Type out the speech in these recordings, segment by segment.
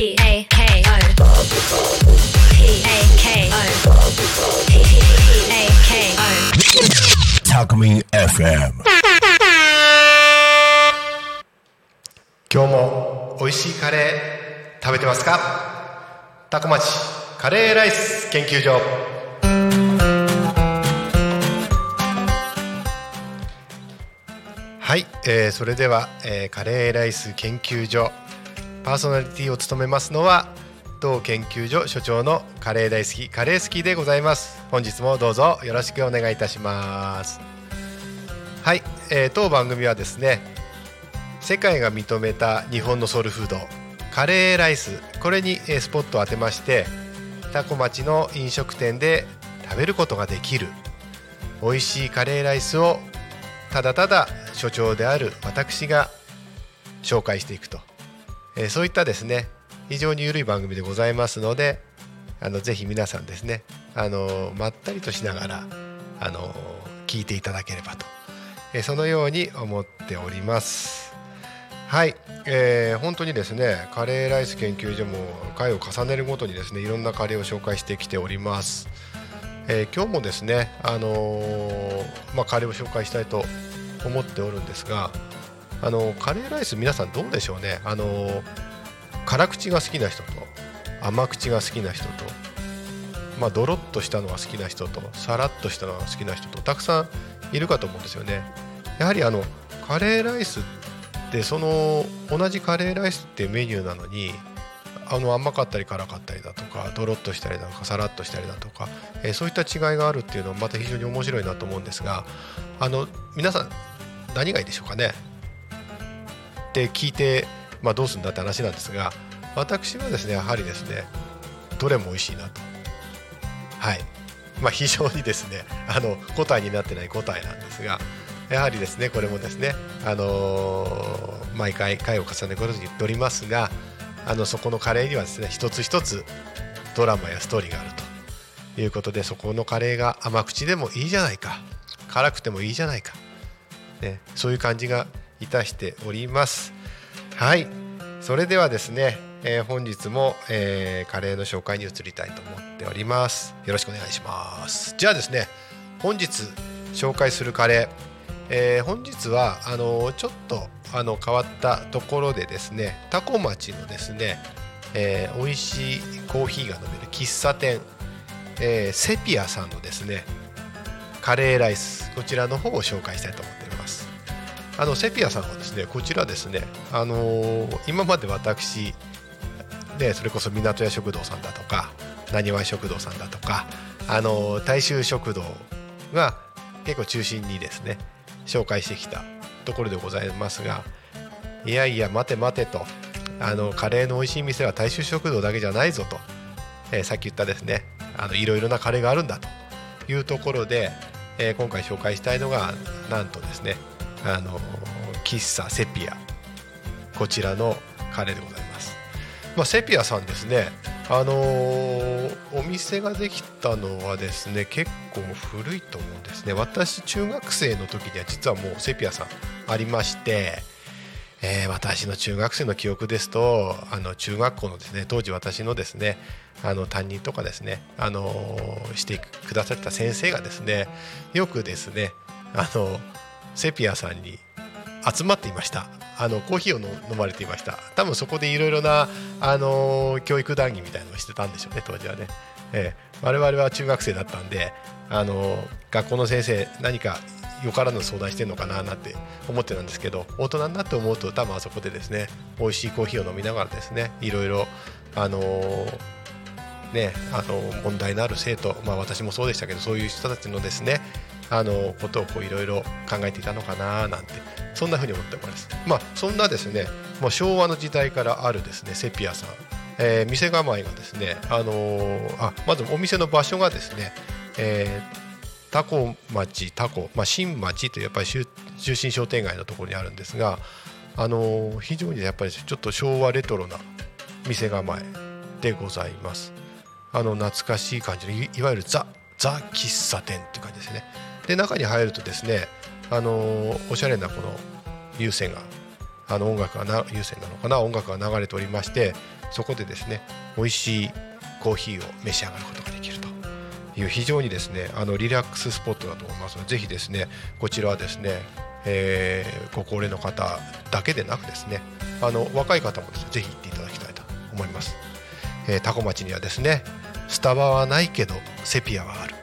P A K O P A K O P A K O タコミン FM 今日も美味しいカレー食べてますか？タコ町カレーライス研究所。はい、えーそれでは、えーカレーライス研究所パーソナリティを務めますのは当研究所所長のカレー大好きカレー好きでございます。本日もどうぞよろしくお願いいたします。はい、えー当番組はですね世界が認めた日本のソウルフードカレーライス。これにえースポットを当てましてタコ町の飲食店で食べることができる美味しいカレーライスをただただ所長である私が紹介していくと、えそういったですね非常に緩い番組でございますのであのぜひ皆さんですねあのまったりとしながらあの聞いていただければと、えそのように思っております。はい、えー本当にですねカレーライス研究所も回を重ねるごとにですねいろんなカレーを紹介してきております。えー今日もですね、あのーまあ、カレーを紹介したいと思っておるんですが、あのカレーライス皆さんどうでしょうね、あの辛口が好きな人と甘口が好きな人と、まあ、ドロッとしたのが好きな人とさらっとしたのが好きな人とたくさんいるかと思うんですよね。やはりあのカレーライスってその同じカレーライスってメニューなのにあの甘かったり辛かったりだとかドロッとしたりだとかさらっとしたりだとか、えそういった違いがあるっていうのはまた非常に面白いなと思うんですがあの皆さん何がいいでしょうかねって聞いて、まあ、どうするんだって話なんですが私はですねやはりですねどれも美味しいなと。はい。まあ非常にですねあの答えになってない答えなんですがやはりですねこれもですねあのー毎回回を重ねることに言っておりますがあのそこのカレーにはですね一つ一つドラマやストーリーがあると。いうことでそこのカレーが甘口でもいいじゃないか辛くてもいいじゃないか、ね、そういう感じがいたしております。はい。それではですね、えー本日も、えーカレーの紹介に移りたいと思っております。よろしくお願いします。じゃあですね本日紹介するカレーえー本日はあのちょっとあの変わったところでですねタコ町のですね、えー美味しいコーヒーが飲める喫茶店、えーセピアさんのですねカレーライスこちらの方を紹介したいと思っておりますあのセピアさんはですねこちらですねあのー今まで私ねそれこそ港屋食堂さんだとかなにわ食堂さんだとかあのー大衆食堂が結構中心にですね紹介してきたところでございますがいやいや待て待てとあのカレーの美味しい店は大衆食堂だけじゃないぞと、えーさっき言ったですねあのいろいろなカレーがあるんだというところで、えー今回紹介したいのがなんとですねあの喫茶セピア。こちらのカレーでございます、まあ、セピアさんですね。あのお店ができたのはですね結構古いと思うんですね。私中学生の時には実はもうセピアさんありまして、えー私の中学生の記憶ですとあの中学校のですね当時私のですねあの担任とかですねあのしてくださった先生がですねよくですねあのセピアさんに集まっていました。あのコーヒーを飲まれていました。多分そこでいろいろな、あのー教育談義みたいなのをしてたんでしょうね当時はね、ええ。我々は中学生だったんで、あのー学校の先生何かよからぬ相談してるのかななんて思ってたんですけど大人になって思うと多分あそこでですね美味しいコーヒーを飲みながらですねいろいろあのーね、あの問題のある生徒、まあ、私もそうでしたけどそういう人たちのですねあのことをいろいろ考えていたのかななんてそんなふうに思っております。まあ、そんなですねもう昭和の時代からあるですねセピアさん、えー店構えがですね、あのーあまずお店の場所がですね、えータコ町タコ、まあ、新町というやっぱり中中心商店街のところにあるんですが、あのー非常にやっぱりちょっと昭和レトロな店構えでございます。あの懐かしい感じのいわゆるザザ喫茶店って感じですね。で中に入るとですね、あのおしゃれなこの有線があの音楽がな優先なのかな音楽が流れておりましてそこでですね美味しいコーヒーを召し上がることができるという非常にですねあのリラックススポットだと思いますのでぜひですねこちらはですね、えーご高齢の方だけでなくですねあの若い方もですねぜひ行っていただきたいと思います、えー、タコ町にはですねスタバはないけどセピアはある。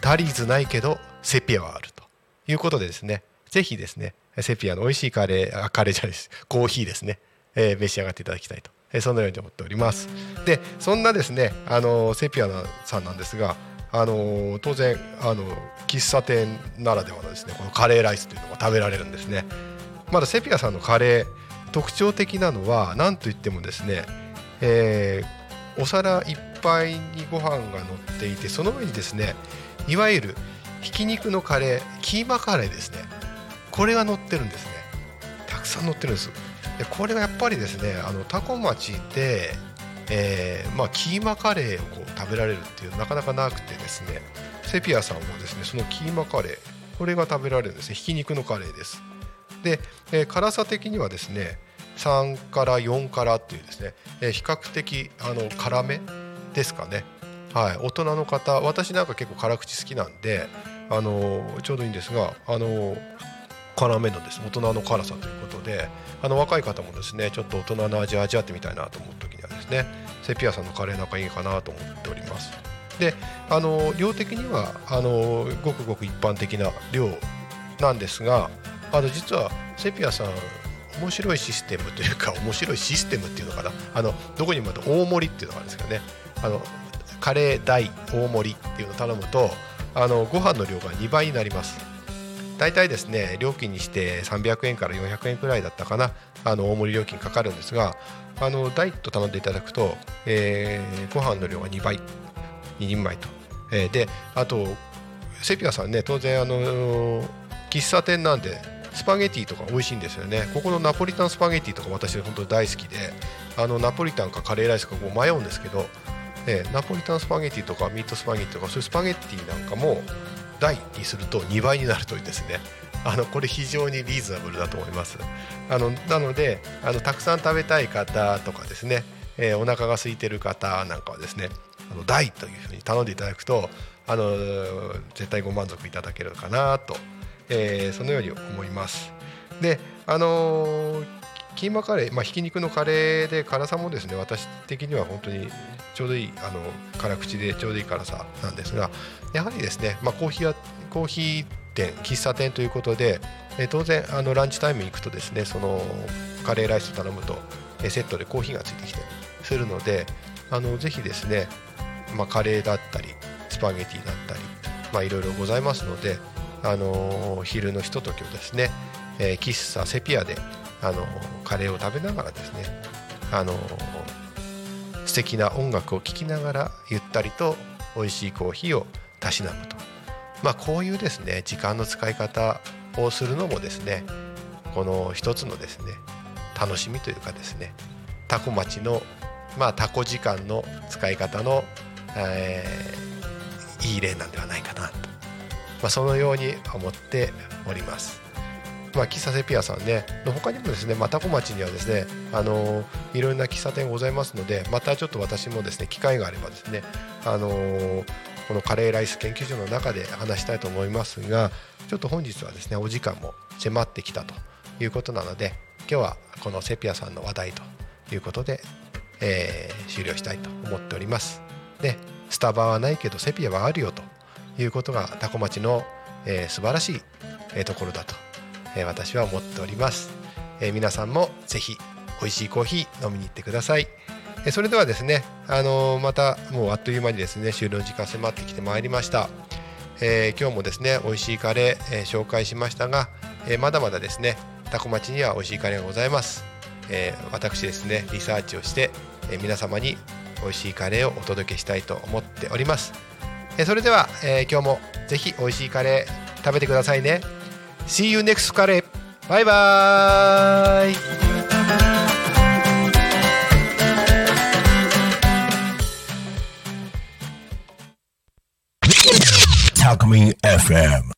タリーズないけどセピアはあると。いうことでですねぜひですねセピアの美味しいカレーあカレーじゃないです。コーヒーですね、えー召し上がっていただきたいと、えーそのように思っております。でそんなですねあのセピアさんなんですがあの当然あの喫茶店ならではのですねこのカレーライスというのが食べられるんですね。まだセピアさんのカレー特徴的なのは何といってもですね、えーお皿いっぱいにご飯が乗っていてその上にですねいわゆるひき肉のカレーキーマカレーですね。これが乗ってるんですね。たくさん乗ってるんです。でこれがやっぱりですねあのタコ町で、えーまあ、キーマカレーをこう食べられるっていうなかなかなくてですね。セピアさんもですねそのキーマカレーこれが食べられるんですね。ひき肉のカレーです。で、えー辛さ的にはですね3から4からっていうですね、えー比較的あの辛めですかね。はい。大人の方私なんか結構辛口好きなんであのーちょうどいいんですがあのー辛めのです。大人の辛さということであの若い方もですねちょっと大人の味を味わってみたいなと思う時にはですねセピアさんのカレーなんかいいかなと思っております。であの量的にはあのごくごく一般的な量なんですがあの実はセピアさん面白いシステムというか面白いシステムっていうのかな？あのどこにもまた大盛りっていうのがあるんですけどね。あのカレー大大盛りっていうのを頼むとあのご飯の量が2倍になります。大体ですね料金にして300円から400円くらいだったかな？あの大盛り料金かかるんですがあのダイと頼んでいただくと、えーご飯の量が2倍2人前と、えーであとセピアさんね当然あの喫茶店なんでスパゲティとか美味しいんですよね。ここのナポリタンスパゲティとか私本当に大好きであのナポリタンかカレーライスかこう迷うんですけど、えナポリタンスパゲティとかミートスパゲティとかそういうスパゲティなんかも大にすると2倍になるというですね。あのこれ非常にリーズナブルだと思います。あのなのであのたくさん食べたい方とかですね、えーお腹が空いてる方なんかはですねあの大というふうに頼んでいただくとあの絶対ご満足いただけるかなと、えーそのように思います。であのーキーマカレー、まあ、ひき肉のカレーで辛さもですね私的には本当にちょうどいいあの辛口でちょうどいい辛さなんですがやはりですね、まあ、コーヒーやコーヒー店喫茶店ということで、えー当然あのランチタイムに行くとですねそのカレーライス頼むと、えーセットでコーヒーがついてきたりするのであのぜひですね、まあ、カレーだったりスパゲティだったり、ま、いろいろございますので、あの昼のひとときをですね、えー喫茶セピアで、あのカレーを食べながらですね、あの素敵な音楽を聴きながらゆったりと美味しいコーヒーをたしなむと、まあ、こういうですね時間の使い方をするのもですねこの一つのですね楽しみというかですねタコ町のまあタコ時間の使い方の、えーいい例なんではないかなと、まあ、そのように思っております。まあ、喫茶セピアさんねの他にもですね、まあ、タコ町にはですねあのいろんな喫茶店ございますのでまたちょっと私もですね機会があればですねあのこのカレーライス研究所の中で話したいと思いますがちょっと本日はですねお時間も迫ってきたということなので今日はこのセピアさんの話題ということで、えー終了したいと思っております。でスタバはないけどセピアはあるよいうことがタコ町の、えー素晴らしい、えーところだと、えー私は思っております、えー皆さんもぜひ美味しいコーヒー飲みに行ってください、えーそれではですね、あのーまたもうあっという間にですね終了時間迫ってきてまいりました、えー今日もですね美味しいカレー、えー紹介しましたが、えーまだまだですねタコ町には美味しいカレーがございます、えー私ですねリサーチをして、えー皆様に美味しいカレーをお届けしたいと思っております。えそれでは、えー今日もぜひ美味しいカレー食べてくださいね。See you next カレー。バイバーイ。Talk Me FM.